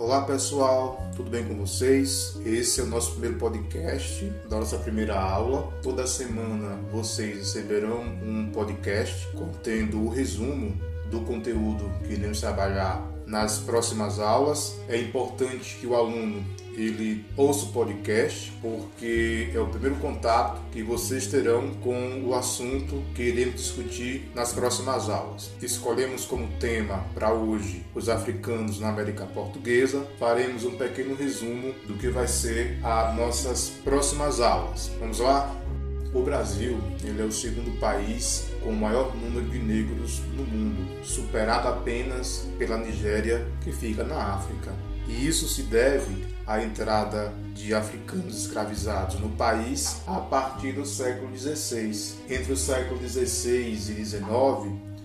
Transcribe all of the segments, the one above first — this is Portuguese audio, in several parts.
Olá pessoal, tudo bem com vocês? Esse é o nosso primeiro podcast da nossa primeira aula. Toda semana vocês receberão um podcast contendo o resumo do conteúdo que iremos trabalhar nas próximas aulas. É importante que o aluno ele ouça o podcast, porque é o primeiro contato que vocês terão com o assunto que iremos discutir nas próximas aulas. Escolhemos como tema para hoje os africanos na América Portuguesa. Faremos um pequeno resumo do que vai ser as nossas próximas aulas. Vamos lá? O Brasil ele é o segundo país com o maior número de negros no mundo, superado apenas pela Nigéria, que fica na África. E isso se deve à entrada de africanos escravizados no país a partir do século XVI. Entre o século XVI e XIX,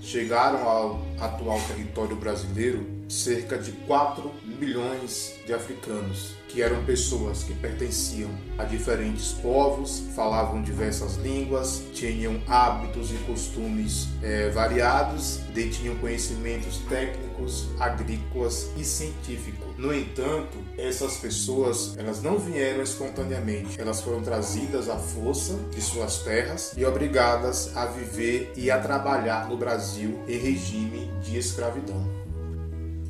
chegaram ao atual território brasileiro cerca de 4 milhões de africanos, que eram pessoas que pertenciam a diferentes povos, falavam diversas línguas, tinham hábitos e costumes é, variados, detinham conhecimentos técnicos, agrícolas e científicos. No entanto, essas pessoas elas não vieram espontaneamente, elas foram trazidas à força de suas terras e obrigadas a viver e a trabalhar no Brasil em regime de escravidão.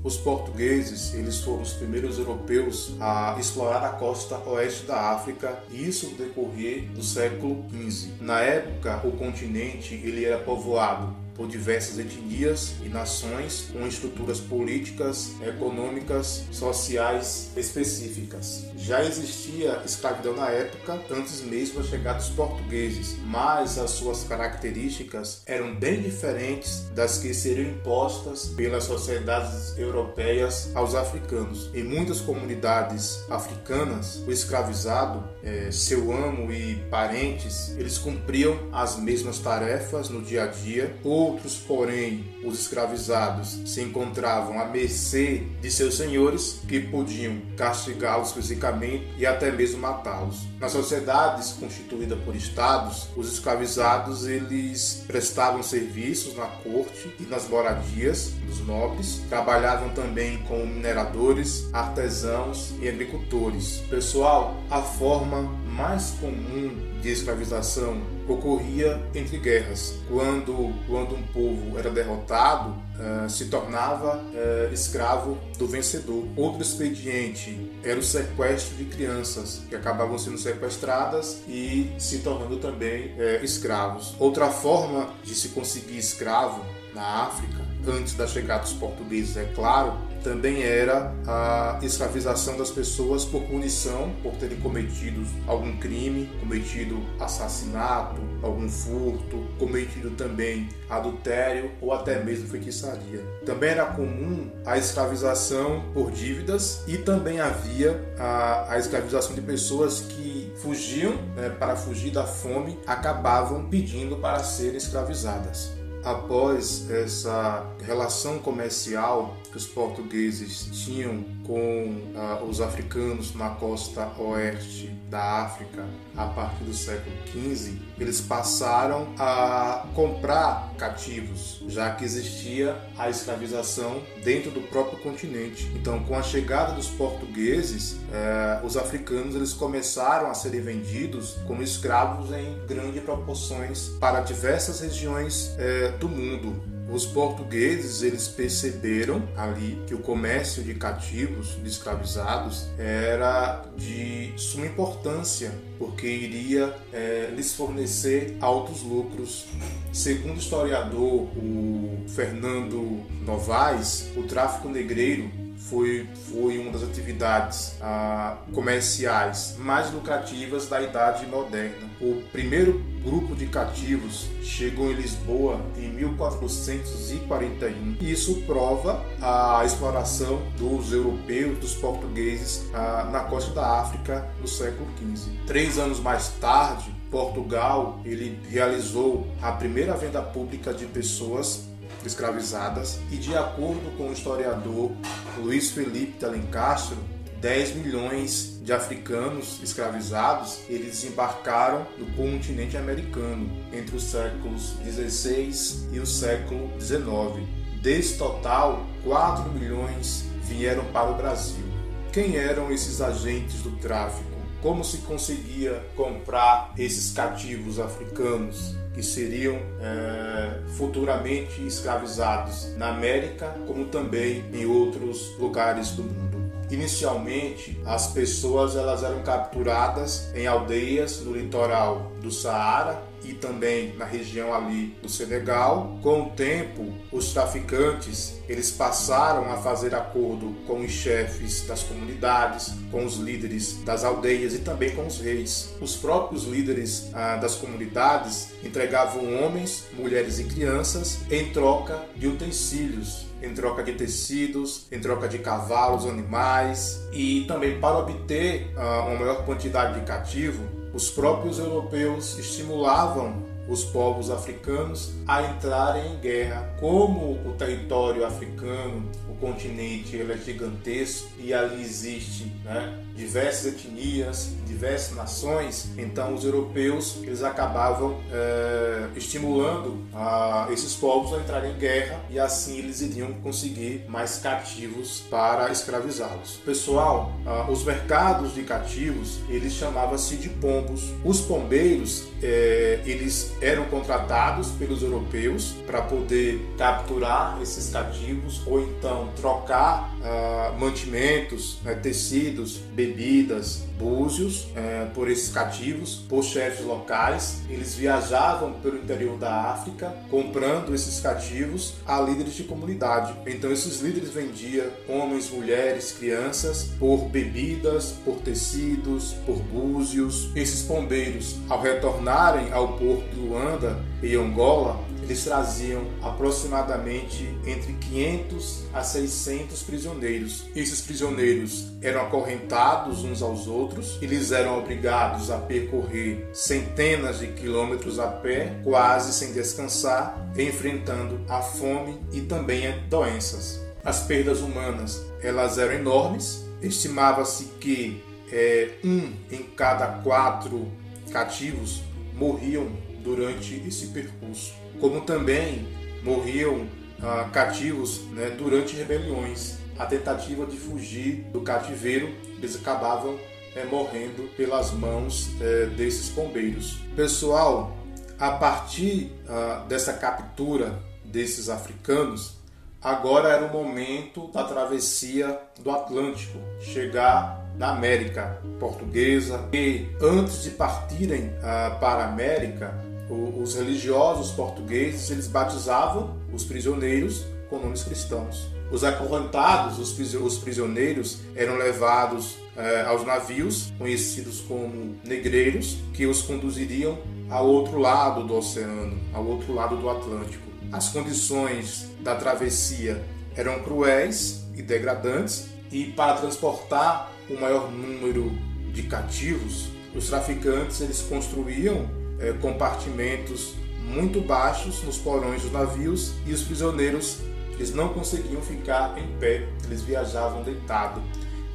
Os portugueses, eles foram os primeiros europeus a explorar a costa oeste da África, e isso no decorrer do século XV. Na época, o continente ele era povoado por diversas etnias e nações com estruturas políticas, econômicas, sociais específicas. Já existia escravidão na época, antes mesmo da chegada dos portugueses, mas as suas características eram bem diferentes das que seriam impostas pelas sociedades europeias aos africanos. Em muitas comunidades africanas, o escravizado, é, seu amo e parentes, eles cumpriam as mesmas tarefas no dia a dia ou Outros, porém, os escravizados, se encontravam à mercê de seus senhores, que podiam castigá-los fisicamente e até mesmo matá-los. Nas sociedades constituídas por estados, os escravizados eles prestavam serviços na corte e nas moradias dos nobres, trabalhavam também como mineradores, artesãos e agricultores. Pessoal, a forma mais comum de escravização ocorria entre guerras, quando, quando um povo era derrotado, uh, se tornava uh, escravo do vencedor. Outro expediente era o sequestro de crianças, que acabavam sendo sequestradas e se tornando também uh, escravos. Outra forma de se conseguir escravo na África, antes da chegada dos portugueses, é claro, também era a escravização das pessoas por punição, por terem cometido algum crime, cometido assassinato, algum furto, cometido também adultério ou até mesmo feitiçaria. Também era comum a escravização por dívidas e também havia a, a escravização de pessoas que fugiam né, para fugir da fome, acabavam pedindo para serem escravizadas após essa relação comercial que os portugueses tinham com ah, os africanos na costa oeste da África a partir do século XV, eles passaram a comprar cativos, já que existia a escravização dentro do próprio continente. Então, com a chegada dos portugueses, eh, os africanos eles começaram a serem vendidos como escravos em grandes proporções para diversas regiões eh, do mundo os portugueses eles perceberam ali que o comércio de cativos, de escravizados, era de suma importância porque iria é, lhes fornecer altos lucros. Segundo o historiador o Fernando Novaes, o tráfico negreiro foi, foi uma das atividades ah, comerciais mais lucrativas da Idade Moderna. O primeiro grupo de cativos chegou em Lisboa em 1441. Isso prova a exploração dos europeus, dos portugueses ah, na costa da África no século XV. Três anos mais tarde, Portugal ele realizou a primeira venda pública de pessoas escravizadas e de acordo com o historiador Luiz Felipe de Alencastro, 10 milhões de africanos escravizados eles desembarcaram no continente americano entre os séculos 16 e o século 19. Desse total, 4 milhões vieram para o Brasil. quem eram esses agentes do tráfico? Como se conseguia comprar esses cativos africanos que seriam é, futuramente escravizados na América, como também em outros lugares do mundo? Inicialmente, as pessoas elas eram capturadas em aldeias no litoral do Saara e também na região ali do Senegal. Com o tempo, os traficantes eles passaram a fazer acordo com os chefes das comunidades, com os líderes das aldeias e também com os reis. Os próprios líderes ah, das comunidades entregavam homens, mulheres e crianças em troca de utensílios em troca de tecidos, em troca de cavalos, animais e também para obter uh, uma maior quantidade de cativo, os próprios europeus estimulavam os povos africanos a entrarem em guerra. Como o território africano, o continente, ele é gigantesco e ali existe né, diversas etnias, diversas nações, então os europeus eles acabavam é, estimulando a, esses povos a entrarem em guerra e assim eles iriam conseguir mais cativos para escravizá-los. Pessoal, os mercados de cativos eles chamavam-se de pombos. Os pombeiros é, eles eram contratados pelos europeus para poder capturar esses cativos ou então trocar uh, mantimentos, né, tecidos, bebidas, búzios é, por esses cativos, por chefes locais. Eles viajavam pelo interior da África comprando esses cativos a líderes de comunidade. Então esses líderes vendiam homens, mulheres, crianças por bebidas, por tecidos, por búzios. Esses pombeiros, ao retornarem ao porto de Luanda e Angola, eles traziam aproximadamente entre 500 a 600 prisioneiros. Esses prisioneiros eram acorrentados uns aos outros, eles eram obrigados a percorrer centenas de quilômetros a pé, quase sem descansar, enfrentando a fome e também doenças. As perdas humanas elas eram enormes, estimava-se que é, um em cada quatro cativos morriam durante esse percurso como também morriam ah, cativos né, durante rebeliões. A tentativa de fugir do cativeiro, eles acabavam é, morrendo pelas mãos é, desses pombeiros. Pessoal, a partir ah, dessa captura desses africanos, agora era o momento da travessia do Atlântico, chegar na América portuguesa. E antes de partirem ah, para a América, os religiosos portugueses eles batizavam os prisioneiros com nomes cristãos. Os acorrentados, os prisioneiros, eram levados eh, aos navios, conhecidos como negreiros, que os conduziriam ao outro lado do oceano, ao outro lado do Atlântico. As condições da travessia eram cruéis e degradantes, e para transportar o maior número de cativos, os traficantes eles construíam é, compartimentos muito baixos nos porões dos navios e os prisioneiros eles não conseguiam ficar em pé, eles viajavam deitados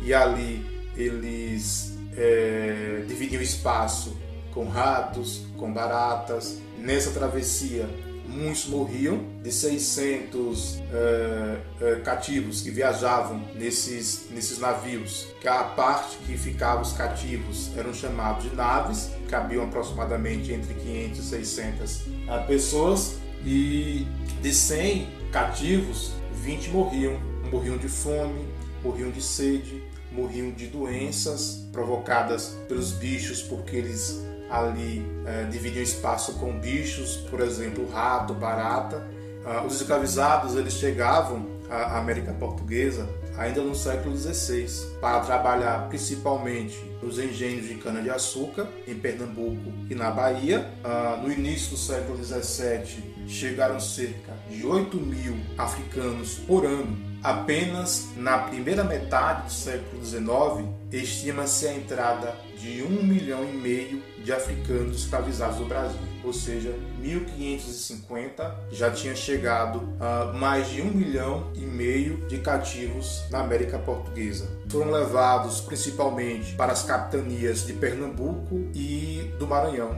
e ali eles é, dividiam espaço com ratos, com baratas. Nessa travessia muitos morriam, de 600 é, é, cativos que viajavam nesses, nesses navios, que a parte que ficava os cativos eram chamados de naves, cabiam aproximadamente entre 500 e 600 é, pessoas, e de 100 cativos, 20 morriam, morriam de fome, morriam de sede, morriam de doenças provocadas pelos bichos, porque eles ali é, dividiam espaço com bichos, por exemplo, rato, barata. Ah, os escravizados eles chegavam à América Portuguesa ainda no século XVI para trabalhar principalmente nos engenhos de cana-de-açúcar em Pernambuco e na Bahia. Ah, no início do século XVII chegaram cerca de 8 mil africanos por ano Apenas na primeira metade do século XIX, estima-se a entrada de um milhão e meio de africanos escravizados no Brasil. Ou seja, 1550 já tinha chegado a mais de um milhão e meio de cativos na América Portuguesa. Foram levados principalmente para as capitanias de Pernambuco e do Maranhão.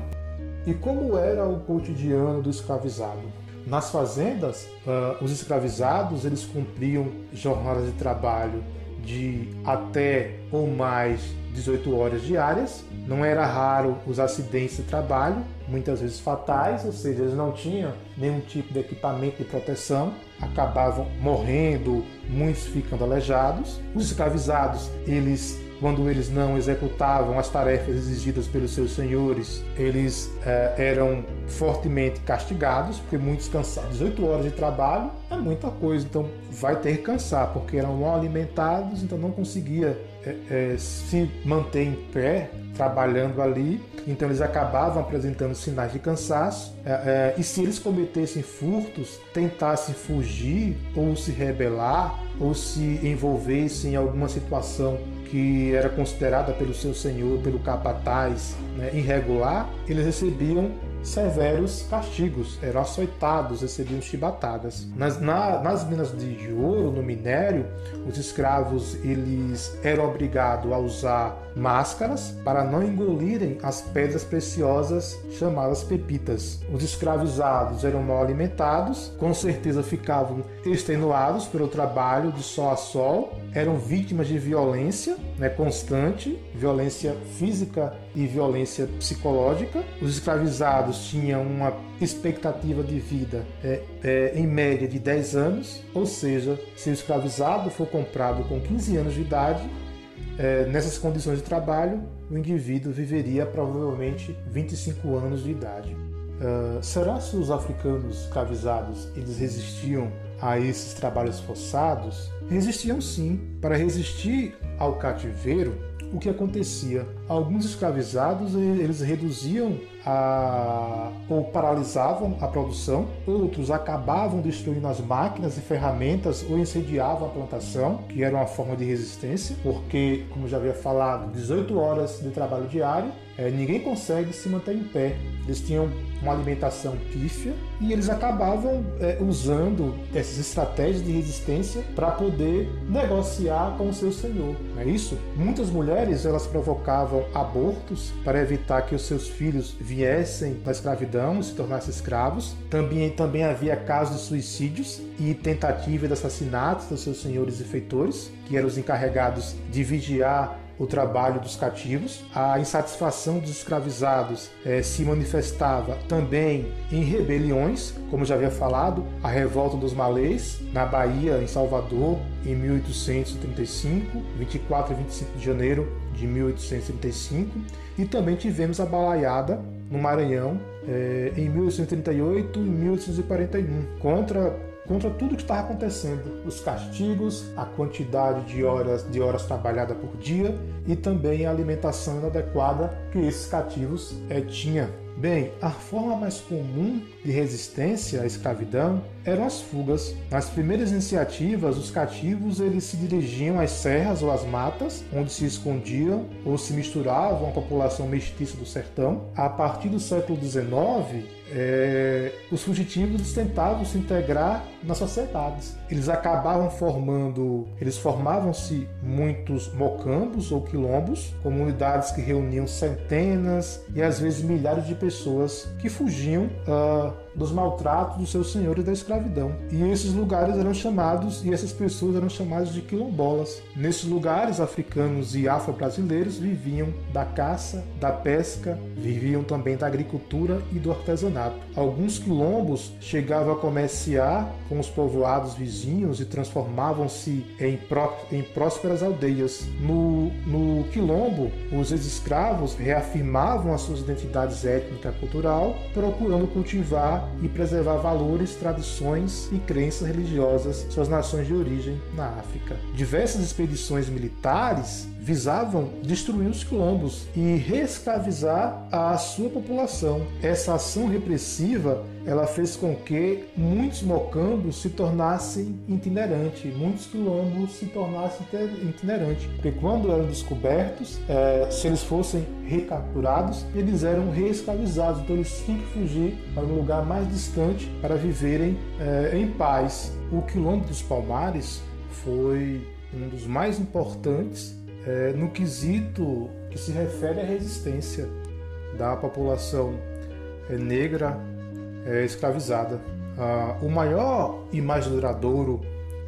E como era o cotidiano do escravizado? Nas fazendas, os escravizados eles cumpriam jornadas de trabalho de até ou mais 18 horas diárias. Não era raro os acidentes de trabalho, muitas vezes fatais, ou seja, eles não tinham nenhum tipo de equipamento de proteção, acabavam morrendo, muitos ficando aleijados. Os escravizados, eles quando eles não executavam as tarefas exigidas pelos seus senhores, eles eh, eram fortemente castigados, porque muitos cansados. 18 horas de trabalho é muita coisa, então vai ter que cansar, porque eram mal alimentados, então não conseguia é, é, se manter em pé trabalhando ali, então eles acabavam apresentando sinais de cansaço. É, é, e se eles cometessem furtos, tentassem fugir ou se rebelar ou se envolvessem em alguma situação que era considerada pelo seu senhor, pelo capataz, né, irregular, eles recebiam severos castigos, eram açoitados, recebiam chibatadas. Nas, na, nas minas de ouro, no minério, os escravos eles eram obrigados a usar máscaras para não engolirem as pedras preciosas chamadas pepitas. Os escravizados eram mal alimentados, com certeza ficavam extenuados pelo trabalho de sol a sol, eram vítimas de violência né, constante, violência física e violência psicológica. Os escravizados tinham uma expectativa de vida é, é, em média de 10 anos, ou seja, se o escravizado for comprado com 15 anos de idade, é, nessas condições de trabalho, o indivíduo viveria provavelmente 25 anos de idade. Uh, será se os africanos escravizados eles resistiam a esses trabalhos forçados? Resistiam sim. Para resistir ao cativeiro, o que acontecia? Alguns escravizados eles reduziam a, ou paralisavam a produção, outros acabavam destruindo as máquinas e ferramentas ou incendiavam a plantação, que era uma forma de resistência, porque, como já havia falado, 18 horas de trabalho diário, é, ninguém consegue se manter em pé. Eles tinham uma alimentação pífia e eles acabavam é, usando essas estratégias de resistência para poder negociar com o seu senhor. Não é isso? Muitas mulheres elas provocavam abortos para evitar que os seus filhos viessem da escravidão e se tornassem escravos. Também, também havia casos de suicídios e tentativa de assassinatos dos seus senhores e feitores, que eram os encarregados de vigiar o trabalho dos cativos. A insatisfação dos escravizados eh, se manifestava também em rebeliões, como já havia falado, a revolta dos malês na Bahia, em Salvador, em 1835, 24 e 25 de janeiro de 1835, e também tivemos a balaiada no Maranhão eh, em 1838 e 1841 contra contra tudo que estava acontecendo, os castigos, a quantidade de horas de horas trabalhadas por dia e também a alimentação inadequada que esses cativos é, tinham. Bem, a forma mais comum de resistência à escravidão eram as fugas. Nas primeiras iniciativas, os cativos eles se dirigiam às serras ou às matas, onde se escondiam ou se misturavam à população mestiça do sertão. A partir do século XIX, é, os fugitivos tentavam se integrar nas sociedades. Eles acabavam formando, eles formavam-se muitos mocambos ou quilombos, comunidades que reuniam centenas e às vezes milhares de pessoas que fugiam uh, dos maltratos dos seus senhores da escravidão. E esses lugares eram chamados, e essas pessoas eram chamadas de quilombolas. Nesses lugares, africanos e afro-brasileiros viviam da caça, da pesca, viviam também da agricultura e do artesanato. Alguns quilombos chegavam a comerciar com os povoados vizinhos e transformavam-se em, pró em prósperas aldeias. No, no quilombo, os ex-escravos reafirmavam as suas identidades étnica e cultural, procurando cultivar e preservar valores, tradições e crenças religiosas suas nações de origem na África. Diversas expedições militares visavam destruir os quilombos e reescravizar a sua população. Essa ação repressiva ela fez com que muitos mocambos se tornassem itinerantes, muitos quilombos se tornassem itinerantes, porque quando eram descobertos, é, se eles fossem recapturados, eles eram reescravizados, então eles tinham que fugir para um lugar mais distante para viverem é, em paz. O quilombo dos Palmares foi um dos mais importantes é, no quesito que se refere à resistência da população é, negra é, escravizada. Ah, o maior e mais duradouro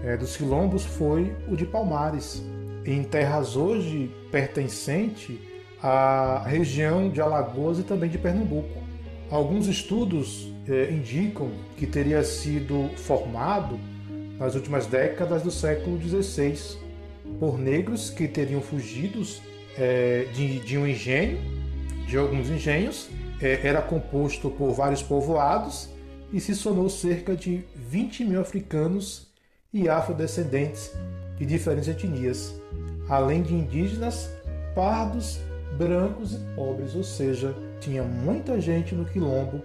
é, dos quilombos foi o de Palmares, em terras hoje pertencentes à região de Alagoas e também de Pernambuco. Alguns estudos indicam que teria sido formado nas últimas décadas do século XVI por negros que teriam fugido eh, de, de, um engenho, de alguns engenhos, eh, era composto por vários povoados e se somou cerca de 20 mil africanos e afrodescendentes de diferentes etnias, além de indígenas, pardos, brancos e pobres, ou seja, tinha muita gente no quilombo,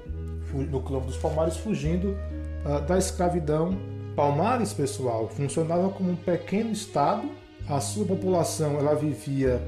no quilombo dos Palmares, fugindo uh, da escravidão. Palmares, pessoal, funcionava como um pequeno estado. A sua população ela vivia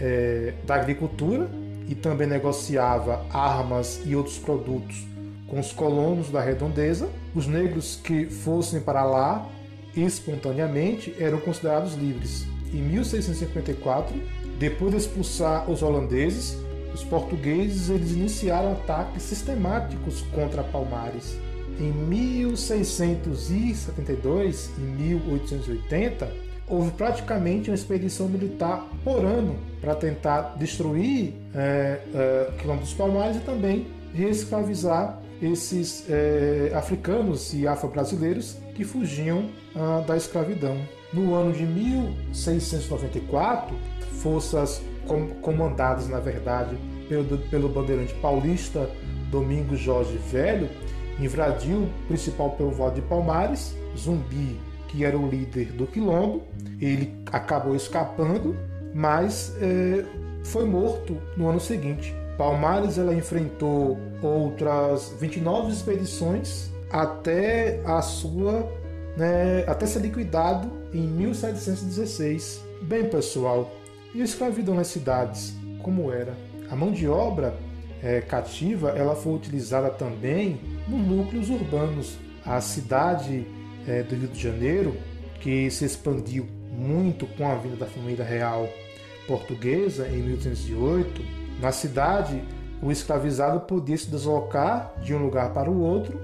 é, da agricultura e também negociava armas e outros produtos com os colonos da redondeza. Os negros que fossem para lá espontaneamente eram considerados livres. Em 1654, depois de expulsar os holandeses, os portugueses eles iniciaram ataques sistemáticos contra Palmares. Em 1672 e 1880, houve praticamente uma expedição militar por ano para tentar destruir é, é, o quilombo dos Palmares e também reescravizar esses é, africanos e afro-brasileiros que fugiam ah, da escravidão. No ano de 1694, forças comandadas, na verdade, pelo, pelo bandeirante paulista Domingos Jorge Velho, invadiu o principal povoado de Palmares, Zumbi, que era o líder do quilombo. Ele acabou escapando, mas é, foi morto no ano seguinte. Palmares ela enfrentou outras 29 expedições até a sua né, até ser liquidado em 1716. Bem, pessoal, e a escravidão nas cidades, como era? A mão de obra é, cativa ela foi utilizada também nos núcleos urbanos. A cidade é, do Rio de Janeiro, que se expandiu muito com a vinda da família real portuguesa em 1808, na cidade o escravizado podia se deslocar de um lugar para o outro,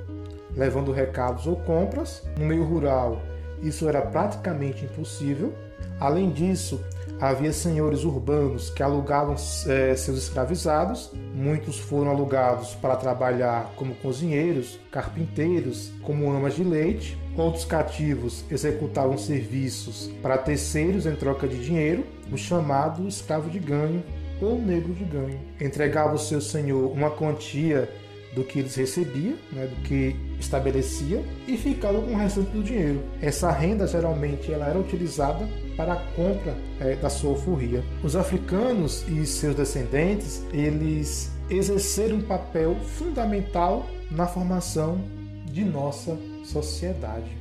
levando recados ou compras. No meio rural, isso era praticamente impossível. Além disso, havia senhores urbanos que alugavam é, seus escravizados. Muitos foram alugados para trabalhar como cozinheiros, carpinteiros, como amas de leite. Outros cativos executavam serviços para terceiros em troca de dinheiro, o chamado escravo de ganho ou negro de ganho. Entregava ao seu senhor uma quantia do que eles recebiam, né, do que estabelecia, e ficava com o restante do dinheiro. Essa renda geralmente ela era utilizada para a compra é, da sua alforria. Os africanos e seus descendentes eles exerceram um papel fundamental na formação de nossa sociedade.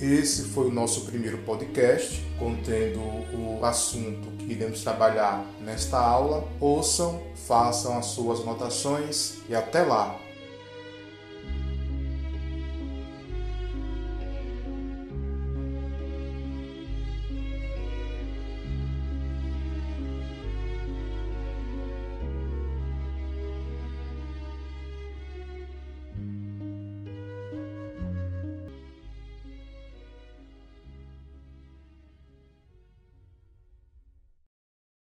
Esse foi o nosso primeiro podcast, contendo o assunto que iremos trabalhar nesta aula. Ouçam, façam as suas anotações e até lá!